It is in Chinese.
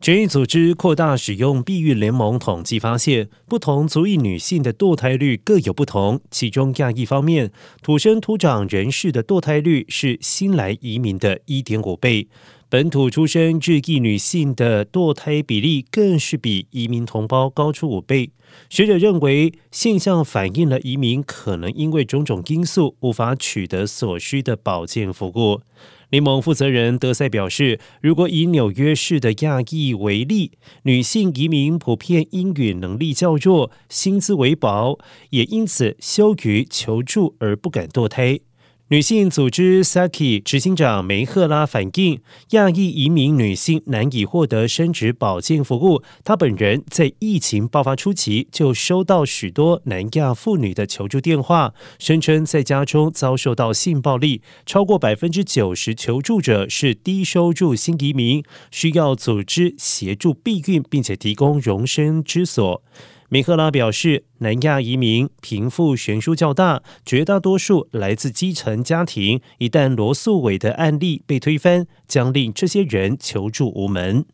权益组织扩大使用避孕联盟统计发现，不同族裔女性的堕胎率各有不同。其中，亚裔方面，土生土长人士的堕胎率是新来移民的一点五倍；本土出生日裔女性的堕胎比例更是比移民同胞高出五倍。学者认为，现象反映了移民可能因为种种因素无法取得所需的保健服务。联盟负责人德赛表示，如果以纽约市的亚裔为例，女性移民普遍英语能力较弱，薪资微薄，也因此羞于求助而不敢堕胎。女性组织 Saki 执行长梅赫拉反映，亚裔移民女性难以获得生殖保健服务。她本人在疫情爆发初期就收到许多南亚妇女的求助电话，声称在家中遭受到性暴力。超过百分之九十求助者是低收入新移民，需要组织协助避孕，并且提供容身之所。米赫拉表示，南亚移民贫富悬殊较大，绝大多数来自基层家庭。一旦罗素伟的案例被推翻，将令这些人求助无门。